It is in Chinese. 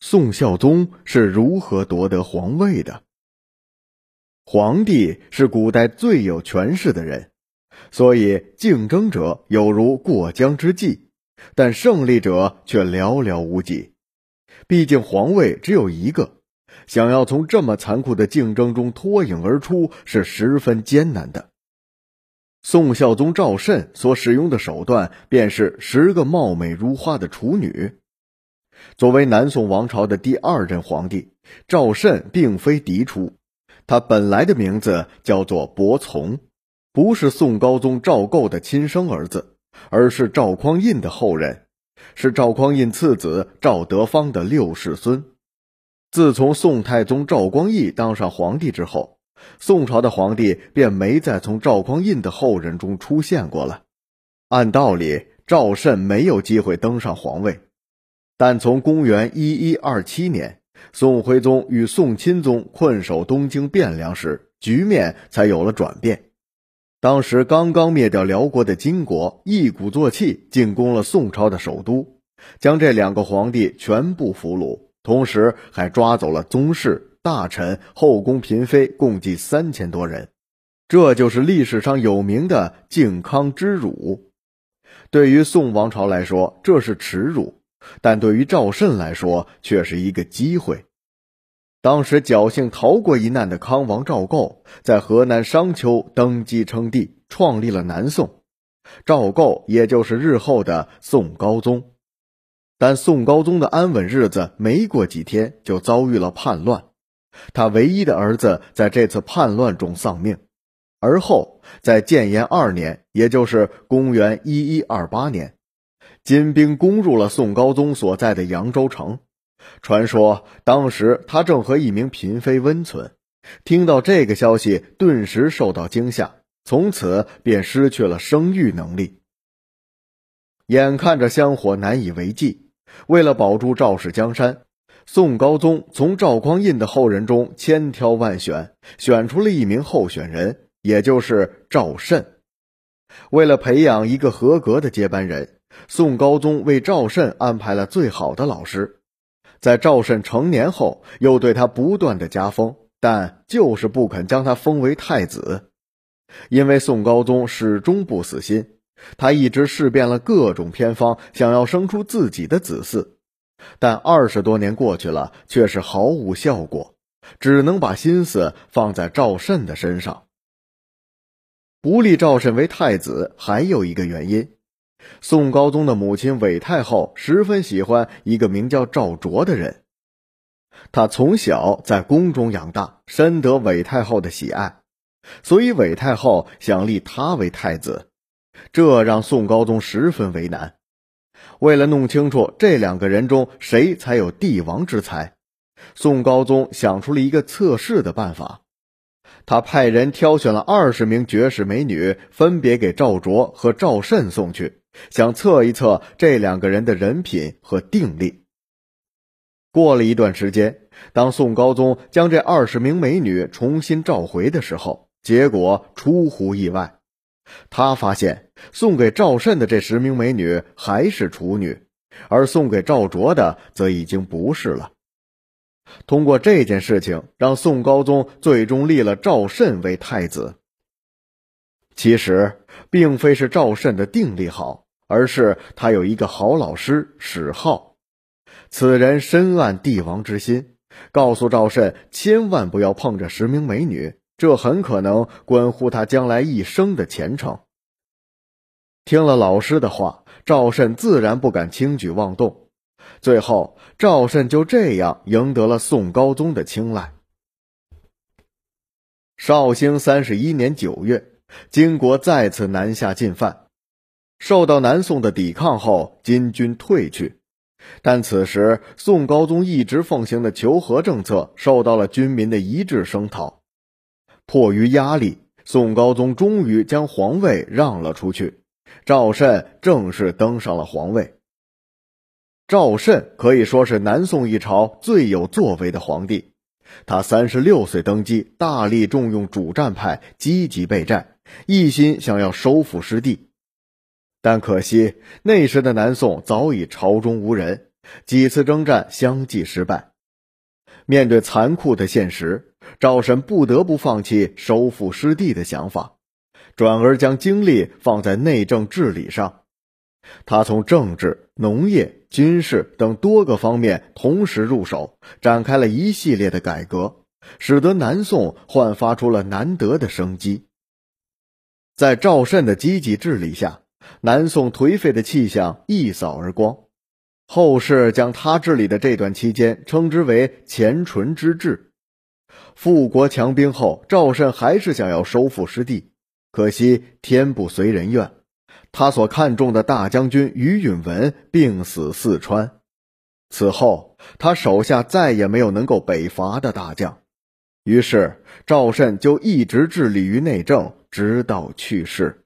宋孝宗是如何夺得皇位的？皇帝是古代最有权势的人，所以竞争者有如过江之鲫，但胜利者却寥寥无几。毕竟皇位只有一个，想要从这么残酷的竞争中脱颖而出是十分艰难的。宋孝宗赵慎所使用的手段，便是十个貌美如花的处女。作为南宋王朝的第二任皇帝，赵慎并非嫡出，他本来的名字叫做伯从，不是宋高宗赵构的亲生儿子，而是赵匡胤的后人，是赵匡胤次子赵德芳的六世孙。自从宋太宗赵光义当上皇帝之后，宋朝的皇帝便没再从赵匡胤的后人中出现过了。按道理，赵慎没有机会登上皇位。但从公元一一二七年，宋徽宗与宋钦宗困守东京汴梁时，局面才有了转变。当时刚刚灭掉辽国的金国一鼓作气进攻了宋朝的首都，将这两个皇帝全部俘虏，同时还抓走了宗室、大臣、后宫嫔妃，共计三千多人。这就是历史上有名的靖康之辱。对于宋王朝来说，这是耻辱。但对于赵慎来说，却是一个机会。当时侥幸逃过一难的康王赵构，在河南商丘登基称帝，创立了南宋。赵构也就是日后的宋高宗。但宋高宗的安稳日子没过几天，就遭遇了叛乱。他唯一的儿子在这次叛乱中丧命。而后，在建炎二年，也就是公元一一二八年。金兵攻入了宋高宗所在的扬州城，传说当时他正和一名嫔妃温存，听到这个消息，顿时受到惊吓，从此便失去了生育能力。眼看着香火难以为继，为了保住赵氏江山，宋高宗从赵匡胤的后人中千挑万选，选出了一名候选人，也就是赵慎。为了培养一个合格的接班人。宋高宗为赵慎安排了最好的老师，在赵慎成年后，又对他不断的加封，但就是不肯将他封为太子，因为宋高宗始终不死心，他一直试遍了各种偏方，想要生出自己的子嗣，但二十多年过去了，却是毫无效果，只能把心思放在赵慎的身上。不立赵慎为太子，还有一个原因。宋高宗的母亲韦太后十分喜欢一个名叫赵卓的人，他从小在宫中养大，深得韦太后的喜爱，所以韦太后想立他为太子，这让宋高宗十分为难。为了弄清楚这两个人中谁才有帝王之才，宋高宗想出了一个测试的办法，他派人挑选了二十名绝世美女，分别给赵卓和赵慎送去。想测一测这两个人的人品和定力。过了一段时间，当宋高宗将这二十名美女重新召回的时候，结果出乎意外，他发现送给赵慎的这十名美女还是处女，而送给赵卓的则已经不是了。通过这件事情，让宋高宗最终立了赵慎为太子。其实，并非是赵慎的定力好。而是他有一个好老师史浩，此人深谙帝王之心，告诉赵慎千万不要碰这十名美女，这很可能关乎他将来一生的前程。听了老师的话，赵慎自然不敢轻举妄动。最后，赵慎就这样赢得了宋高宗的青睐。绍兴三十一年九月，金国再次南下进犯。受到南宋的抵抗后，金军退去，但此时宋高宗一直奉行的求和政策受到了军民的一致声讨。迫于压力，宋高宗终于将皇位让了出去，赵慎正式登上了皇位。赵慎可以说是南宋一朝最有作为的皇帝，他三十六岁登基，大力重用主战派，积极备战，一心想要收复失地。但可惜，那时的南宋早已朝中无人，几次征战相继失败。面对残酷的现实，赵慎不得不放弃收复失地的想法，转而将精力放在内政治理上。他从政治、农业、军事等多个方面同时入手，展开了一系列的改革，使得南宋焕发出了难得的生机。在赵慎的积极治理下，南宋颓废的气象一扫而光。后世将他治理的这段期间称之为“前淳之治”。富国强兵后，赵慎还是想要收复失地，可惜天不随人愿。他所看重的大将军于允文病死四川，此后他手下再也没有能够北伐的大将，于是赵慎就一直致力于内政，直到去世。